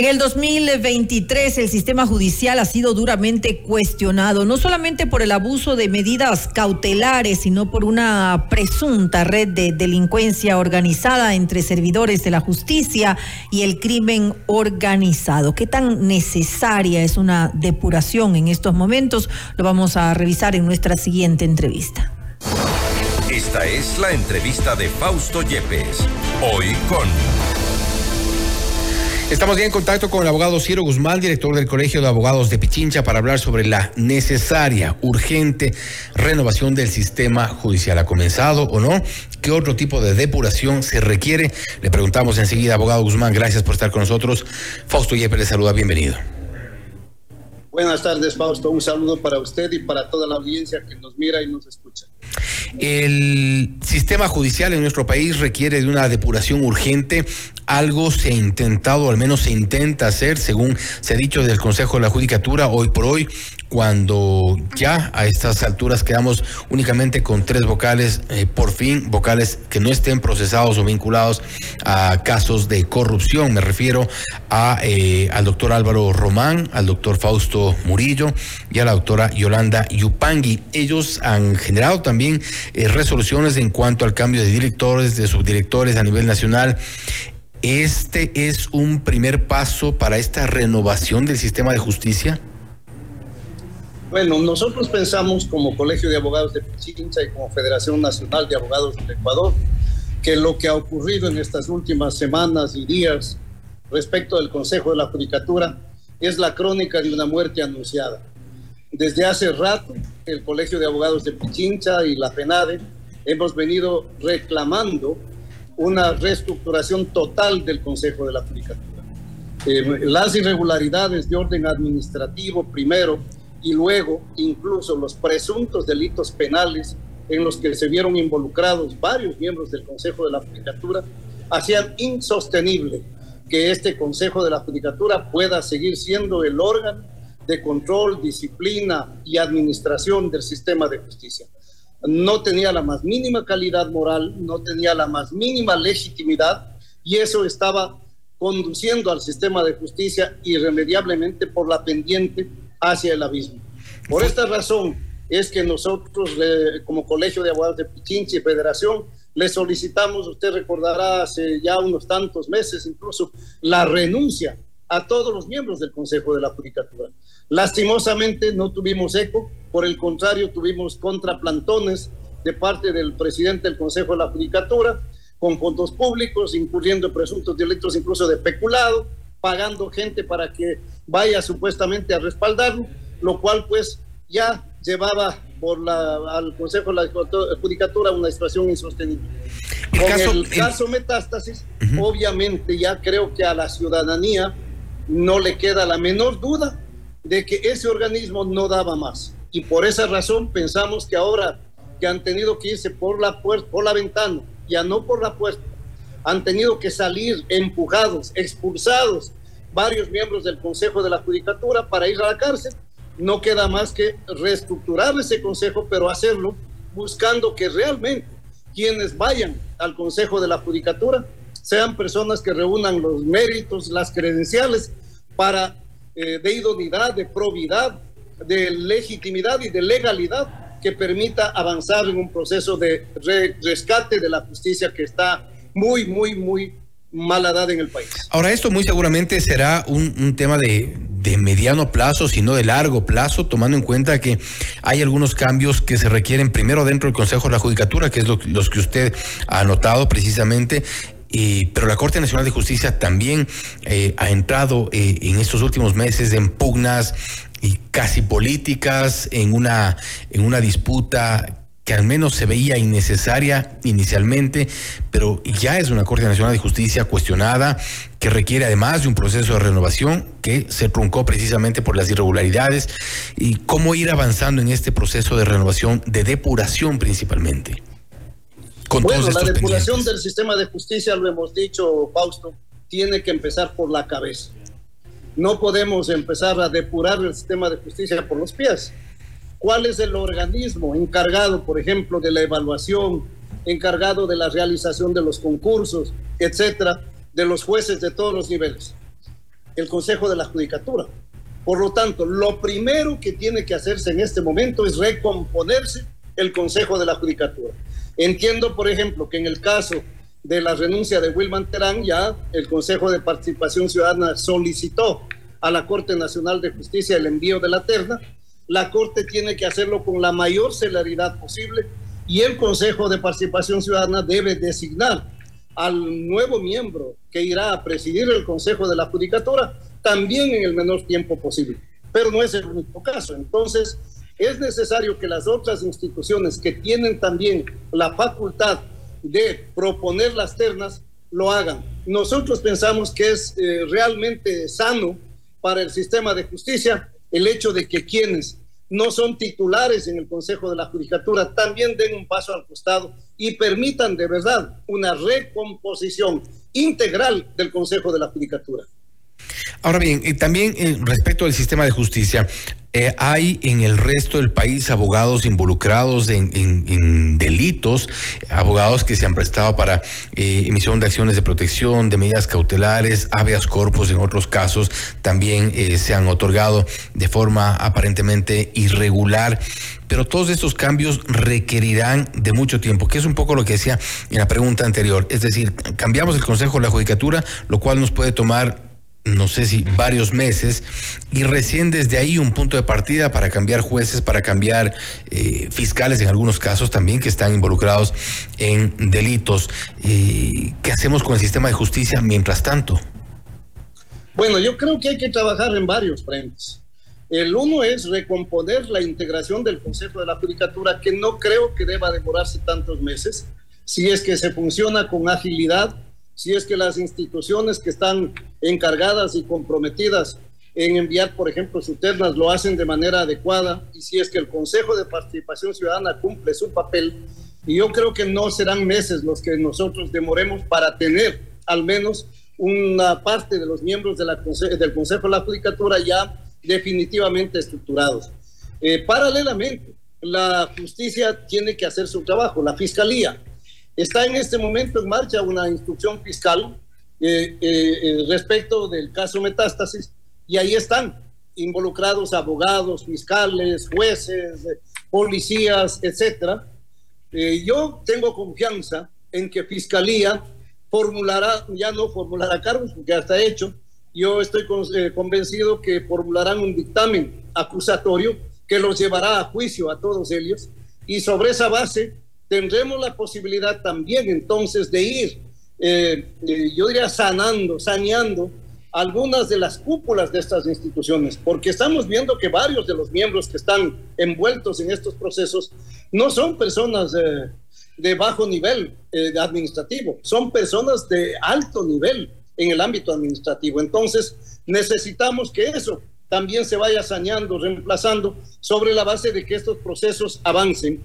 En el 2023 el sistema judicial ha sido duramente cuestionado, no solamente por el abuso de medidas cautelares, sino por una presunta red de delincuencia organizada entre servidores de la justicia y el crimen organizado. ¿Qué tan necesaria es una depuración en estos momentos? Lo vamos a revisar en nuestra siguiente entrevista. Esta es la entrevista de Fausto Yepes, hoy con... Estamos ya en contacto con el abogado Ciro Guzmán, director del Colegio de Abogados de Pichincha, para hablar sobre la necesaria, urgente renovación del sistema judicial. ¿Ha comenzado o no? ¿Qué otro tipo de depuración se requiere? Le preguntamos enseguida, abogado Guzmán, gracias por estar con nosotros. Fausto Yepes le saluda, bienvenido. Buenas tardes, Fausto. Un saludo para usted y para toda la audiencia que nos mira y nos escucha. El sistema judicial en nuestro país requiere de una depuración urgente. Algo se ha intentado, al menos se intenta hacer, según se ha dicho del Consejo de la Judicatura, hoy por hoy cuando ya a estas alturas quedamos únicamente con tres vocales, eh, por fin, vocales que no estén procesados o vinculados a casos de corrupción. Me refiero a, eh, al doctor Álvaro Román, al doctor Fausto Murillo y a la doctora Yolanda Yupangui. Ellos han generado también eh, resoluciones en cuanto al cambio de directores, de subdirectores a nivel nacional. ¿Este es un primer paso para esta renovación del sistema de justicia? Bueno, nosotros pensamos como Colegio de Abogados de Pichincha y como Federación Nacional de Abogados del Ecuador que lo que ha ocurrido en estas últimas semanas y días respecto del Consejo de la Judicatura es la crónica de una muerte anunciada. Desde hace rato, el Colegio de Abogados de Pichincha y la FENADE hemos venido reclamando una reestructuración total del Consejo de la Judicatura. Eh, las irregularidades de orden administrativo, primero, y luego incluso los presuntos delitos penales en los que se vieron involucrados varios miembros del Consejo de la Judicatura, hacían insostenible que este Consejo de la Judicatura pueda seguir siendo el órgano de control, disciplina y administración del sistema de justicia. No tenía la más mínima calidad moral, no tenía la más mínima legitimidad y eso estaba conduciendo al sistema de justicia irremediablemente por la pendiente hacia el abismo. Por esta razón es que nosotros, como Colegio de Abogados de Pichincha y Federación, le solicitamos, usted recordará hace ya unos tantos meses incluso, la renuncia a todos los miembros del Consejo de la Judicatura. Lastimosamente no tuvimos eco, por el contrario tuvimos contraplantones de parte del presidente del Consejo de la Judicatura, con fondos públicos, incurriendo en presuntos delitos incluso de peculado, pagando gente para que vaya supuestamente a respaldarlo, lo cual pues ya llevaba por la, al Consejo de la Judicatura una situación insostenible. Con el caso Metástasis, obviamente ya creo que a la ciudadanía no le queda la menor duda de que ese organismo no daba más. Y por esa razón pensamos que ahora que han tenido que irse por la puerta, por la ventana, ya no por la puerta, han tenido que salir empujados, expulsados varios miembros del Consejo de la Judicatura para ir a la cárcel. No queda más que reestructurar ese consejo, pero hacerlo buscando que realmente quienes vayan al Consejo de la Judicatura sean personas que reúnan los méritos, las credenciales para eh, de idoneidad, de probidad, de legitimidad y de legalidad que permita avanzar en un proceso de rescate de la justicia que está muy, muy, muy mala edad en el país. Ahora, esto muy seguramente será un, tema de, mediano plazo, sino de largo plazo, tomando en cuenta que hay algunos cambios que se requieren primero dentro del Consejo de la Judicatura, que es lo, los que usted ha anotado precisamente. pero la Corte Nacional de Justicia también eh, ha entrado eh, en estos últimos meses en pugnas y casi políticas, en una, en una disputa que al menos se veía innecesaria inicialmente, pero ya es una Corte Nacional de Justicia cuestionada, que requiere además de un proceso de renovación que se truncó precisamente por las irregularidades, y cómo ir avanzando en este proceso de renovación, de depuración principalmente. Con bueno, la depuración del sistema de justicia, lo hemos dicho, Fausto, tiene que empezar por la cabeza. No podemos empezar a depurar el sistema de justicia por los pies ¿Cuál es el organismo encargado, por ejemplo, de la evaluación, encargado de la realización de los concursos, etcétera, de los jueces de todos los niveles? el Consejo de la Judicatura. Por lo tanto, lo primero que tiene que hacerse en este momento es recomponerse el Consejo de la Judicatura. Entiendo, por ejemplo, que en el caso de la renuncia de Wilman Terán, ya el Consejo de Participación Ciudadana solicitó a la Corte Nacional de Justicia el envío de la terna. La Corte tiene que hacerlo con la mayor celeridad posible y el Consejo de Participación Ciudadana debe designar al nuevo miembro que irá a presidir el Consejo de la Judicatura también en el menor tiempo posible. Pero no es el único caso. Entonces, es necesario que las otras instituciones que tienen también la facultad de proponer las ternas lo hagan. Nosotros pensamos que es eh, realmente sano para el sistema de justicia el hecho de que quienes no son titulares en el Consejo de la Judicatura también den un paso al costado y permitan de verdad una recomposición integral del Consejo de la Judicatura. Ahora bien, y también eh, respecto al sistema de justicia, eh, hay en el resto del país abogados involucrados en, delitos, abogados que se han prestado para eh, emisión de acciones de protección, de medidas cautelares, habeas corpus en otros casos también se han otorgado de forma aparentemente irregular. Pero todos estos cambios requerirán de mucho tiempo, que es un poco lo que decía en la pregunta anterior. Es decir, cambiamos el Consejo de la Judicatura, lo cual nos puede tomar no sé si varios meses, y recién desde ahí un punto de partida para cambiar jueces, para cambiar eh, fiscales en algunos casos también que están involucrados en delitos. Eh, ¿Qué hacemos con el sistema de justicia mientras tanto? Bueno, yo creo que hay que trabajar en varios frentes. El uno es recomponer la integración del Consejo de la Judicatura, que no creo que deba demorarse tantos meses, si es que se funciona con agilidad si es que las instituciones que están encargadas y comprometidas en enviar, por ejemplo, sus ternas lo hacen de manera adecuada y si es que el Consejo de Participación Ciudadana cumple su papel, y yo creo que no serán meses los que nosotros demoremos para tener al menos una parte de los miembros de la del Consejo de la Judicatura ya definitivamente estructurados. Eh, paralelamente, la justicia tiene que hacer su trabajo, la fiscalía Está en este momento en marcha una instrucción fiscal eh, eh, eh, respecto del caso Metástasis y ahí están involucrados abogados, fiscales, jueces, policías, etcétera. yo tengo confianza en que Fiscalía formulará, ya no formulará cargos porque ya está hecho, yo estoy convencido que formularán un dictamen acusatorio que los llevará a juicio a todos ellos y sobre esa base tendremos la posibilidad también entonces de ir, eh, eh, yo diría, sanando, saneando algunas de las cúpulas de estas instituciones, porque estamos viendo que varios de los miembros que están envueltos en estos procesos no son personas de bajo nivel eh, administrativo, son personas de alto nivel en el ámbito administrativo. Entonces, necesitamos que eso también se vaya saneando, reemplazando, sobre la base de que estos procesos avancen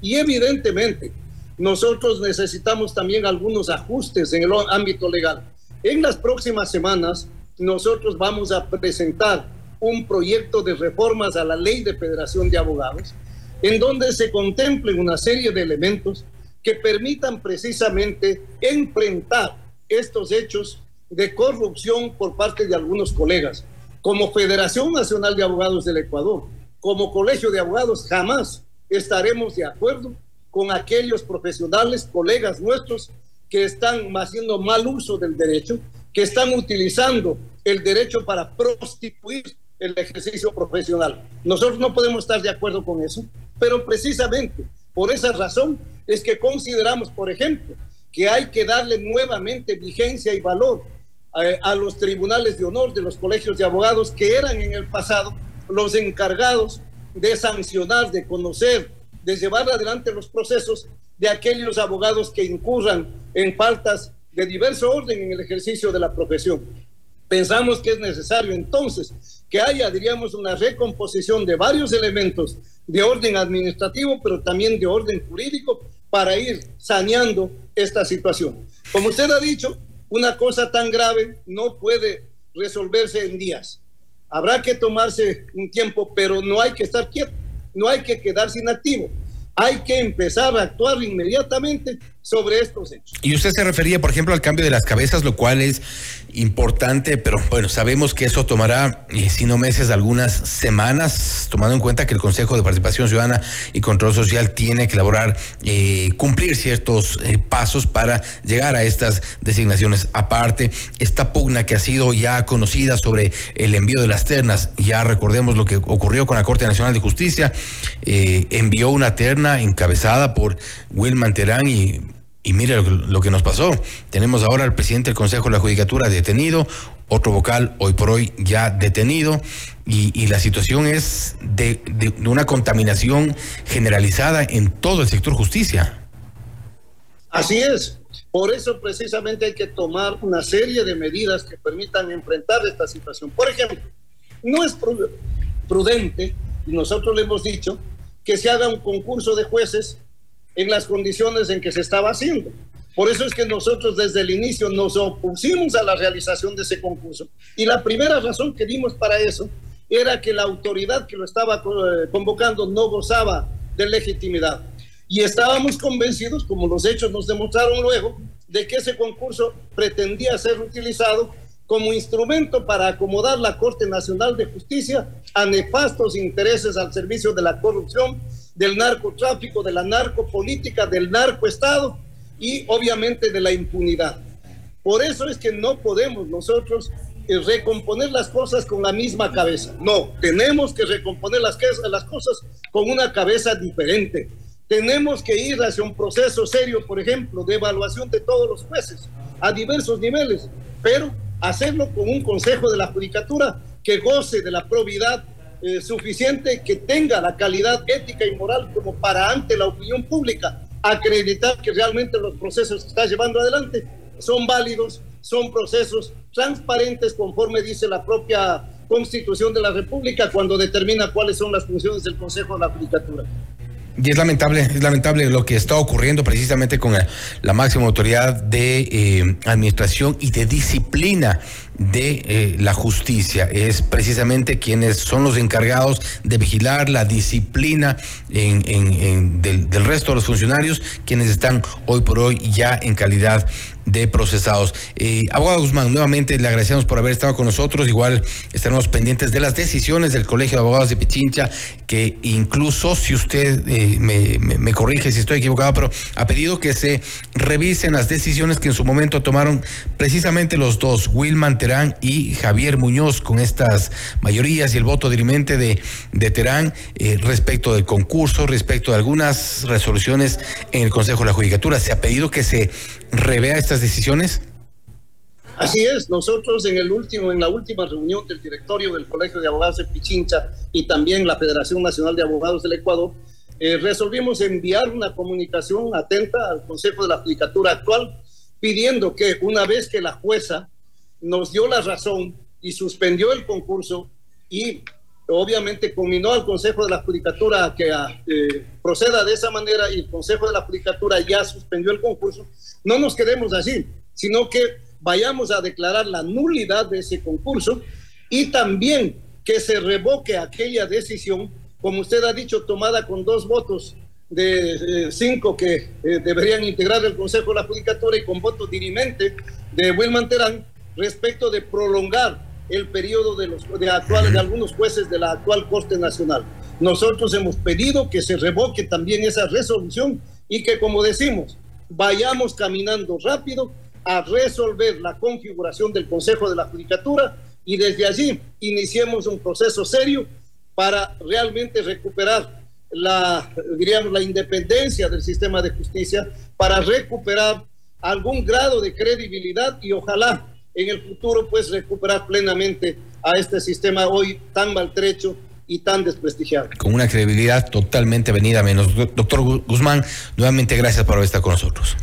y evidentemente, nosotros necesitamos también algunos ajustes en el ámbito legal. En las próximas semanas, nosotros vamos a presentar un proyecto de reformas a la ley de Federación de Abogados, en donde se contemplen una serie de elementos que permitan precisamente enfrentar estos hechos de corrupción por parte de algunos colegas. Como Federación Nacional de Abogados del Ecuador, como Colegio de Abogados, jamás estaremos de acuerdo con aquellos profesionales, colegas nuestros, que están haciendo mal uso del derecho, que están utilizando el derecho para prostituir el ejercicio profesional. Nosotros no podemos estar de acuerdo con eso, pero precisamente por esa razón es que consideramos, por ejemplo, que hay que darle nuevamente vigencia y valor a, a los tribunales de honor de los colegios de abogados que eran en el pasado los encargados de sancionar, de conocer, de llevar adelante los procesos de aquellos abogados que incurran en faltas de diverso orden en el ejercicio de la profesión. Pensamos que es necesario entonces que haya, diríamos, una recomposición de varios elementos de orden administrativo, pero también de orden jurídico para ir saneando esta situación. Como usted ha dicho, una cosa tan grave no puede resolverse en días. Habrá que tomarse un tiempo, pero no hay que estar quieto, no hay que quedarse inactivo. Hay que empezar a actuar inmediatamente sobre estos hechos. Y usted se refería, por ejemplo, al cambio de las cabezas, lo cual es importante, pero bueno, sabemos que eso tomará, eh, si no meses, algunas semanas, tomando en cuenta que el Consejo de Participación Ciudadana y Control Social tiene que elaborar, eh, cumplir ciertos eh, pasos para llegar a estas designaciones. Aparte, esta pugna que ha sido ya conocida sobre el envío de las ternas, ya recordemos lo que ocurrió con la Corte Nacional de Justicia, envió una terna encabezada por Wilman Terán y y mire lo, que nos pasó. Tenemos ahora al presidente del Consejo de la Judicatura detenido, otro vocal hoy por hoy ya detenido, y, la situación es de, una contaminación generalizada en todo el sector justicia. Así es. Por eso precisamente hay que tomar una serie de medidas que permitan enfrentar esta situación. Por ejemplo, no es prudente, y nosotros le hemos dicho, que se haga un concurso de jueces en las condiciones en que se estaba haciendo. Por eso es que nosotros desde el inicio nos opusimos a la realización de ese concurso. Y la primera razón que dimos para eso era que la autoridad que lo estaba eh, convocando no gozaba de legitimidad. Y estábamos convencidos, como los hechos nos demostraron luego, de que ese concurso pretendía ser utilizado como instrumento para acomodar la Corte Nacional de Justicia a nefastos intereses al servicio de la corrupción del narcotráfico, de la narcopolítica, del narcoestado y obviamente de la impunidad. Por eso es que no podemos nosotros eh, recomponer las cosas con la misma cabeza. No, tenemos que recomponer las, las cosas con una cabeza diferente. Tenemos que ir hacia un proceso serio, por ejemplo, de evaluación de todos los jueces a diversos niveles, pero hacerlo con un consejo de la judicatura que goce de la probidad eh, suficiente que tenga la calidad ética y moral como para ante la opinión pública acreditar que realmente los procesos que está llevando adelante son válidos, son procesos transparentes conforme dice la propia Constitución de la República cuando determina cuáles son las funciones del Consejo de la Judicatura. Y es lamentable, es lamentable lo que está ocurriendo precisamente con la, máxima autoridad de eh, administración y de disciplina de eh, la justicia. Es precisamente quienes son los encargados de vigilar la disciplina en, del, del, resto de los funcionarios, quienes están hoy por hoy ya en calidad de procesados. Eh, abogado Guzmán, nuevamente le agradecemos por haber estado con nosotros. Igual estaremos pendientes de las decisiones del Colegio de Abogados de Pichincha, que incluso, si usted eh, me, corrige si estoy equivocado, pero ha pedido que se revisen las decisiones que en su momento tomaron precisamente los dos, Wilman Terán y Javier Muñoz, con estas mayorías y el voto dirimente de, de Terán eh, respecto del concurso, respecto de algunas resoluciones en el Consejo de la Judicatura. Se ha pedido que se revea decisiones? Así es, nosotros en el último, en la última reunión del directorio del Colegio de Abogados de Pichincha y también la Federación Nacional de Abogados del Ecuador, eh, resolvimos enviar una comunicación atenta al Consejo de la Judicatura actual, pidiendo que una vez que la jueza nos dio la razón y suspendió el concurso y obviamente combinó al Consejo de la Judicatura que eh, proceda de esa manera y el Consejo de la Judicatura ya suspendió el concurso, no nos quedemos así, sino que vayamos a declarar la nulidad de ese concurso y también que se revoque aquella decisión, como usted ha dicho, tomada con dos votos de eh, cinco que eh, deberían integrar el Consejo de la Judicatura y con voto dirimente de Wilman Terán respecto de prolongar el periodo de, los, de, actuales, de algunos jueces de la actual Corte Nacional. Nosotros hemos pedido que se revoque también esa resolución y que, como decimos, vayamos caminando rápido a resolver la configuración del Consejo de la Judicatura y desde allí iniciemos un proceso serio para realmente recuperar la, diríamos, la independencia del sistema de justicia, para recuperar algún grado de credibilidad y ojalá en el futuro pues recuperar plenamente a este sistema hoy tan maltrecho y tan desprestigiado. Con una credibilidad totalmente venida menos. Doctor Guzmán, nuevamente gracias por estar con nosotros.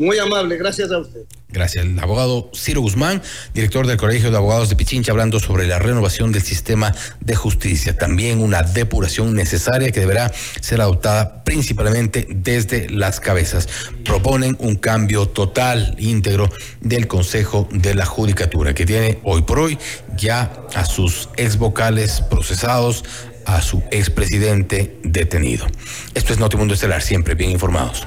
Muy amable, gracias a usted. Gracias. El abogado Ciro Guzmán, director del Colegio de Abogados de Pichincha, hablando sobre la renovación del sistema de justicia. También una depuración necesaria que deberá ser adoptada principalmente desde las cabezas. Proponen un cambio total, íntegro del Consejo de la Judicatura, que tiene hoy por hoy ya a sus ex vocales procesados, a su expresidente detenido. Esto es Notimundo Estelar, siempre bien informados.